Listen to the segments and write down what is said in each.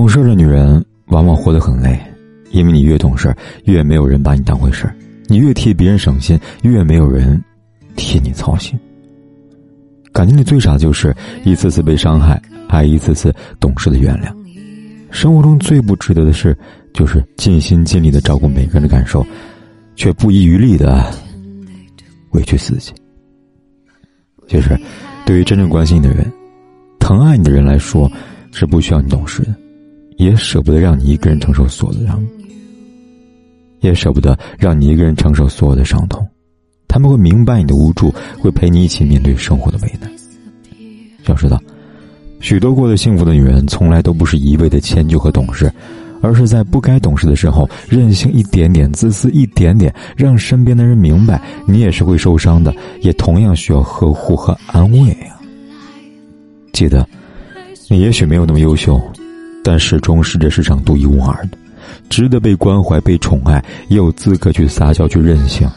懂事的女人往往活得很累，因为你越懂事，越没有人把你当回事；你越替别人省心，越没有人替你操心。感情里最傻的就是一次次被伤害，还一次次懂事的原谅。生活中最不值得的事，就是尽心尽力的照顾每个人的感受，却不遗余力的委屈自己。其实，对于真正关心你的人、疼爱你的人来说，是不需要你懂事的。也舍不得让你一个人承受所有的伤，也舍不得让你一个人承受所有的伤痛。他们会明白你的无助，会陪你一起面对生活的为难。要知道，许多过得幸福的女人，从来都不是一味的迁就和懂事，而是在不该懂事的时候任性一点点、自私一点点，让身边的人明白你也是会受伤的，也同样需要呵护和安慰啊。记得，你也许没有那么优秀。但始终是这世上独一无二的，值得被关怀、被宠爱，也有资格去撒娇、去任性。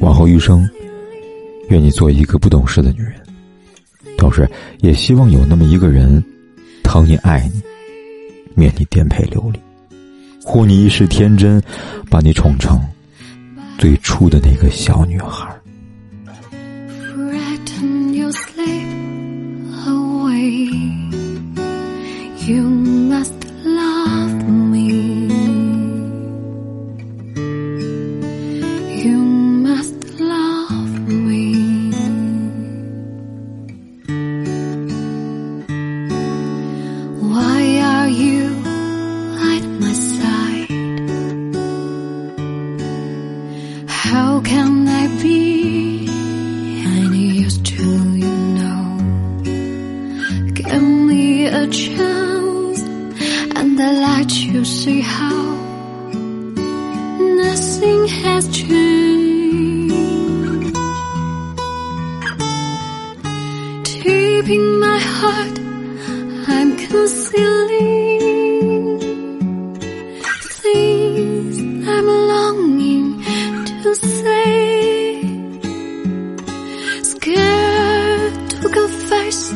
往后余生，愿你做一个不懂事的女人，同时也希望有那么一个人，疼你、爱你，免你颠沛流离，护你一世天真，把你宠成最初的那个小女孩。You must love me. You must love me. Why are you at my side? How can I be any use to you now? Give me a chance see how nothing has changed. Deep in my heart, I'm concealing things I'm longing to say. Scared to confess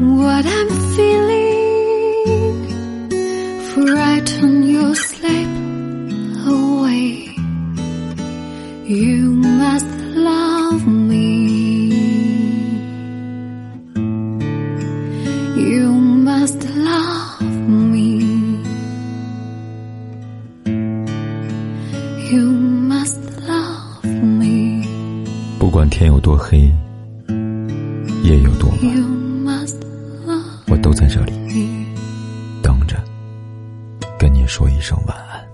what I'm feeling frighten your sleep away. You must love me. You must love me. You must love me. 不管天有多黑，夜有多晚，我都在这里。说一声晚安。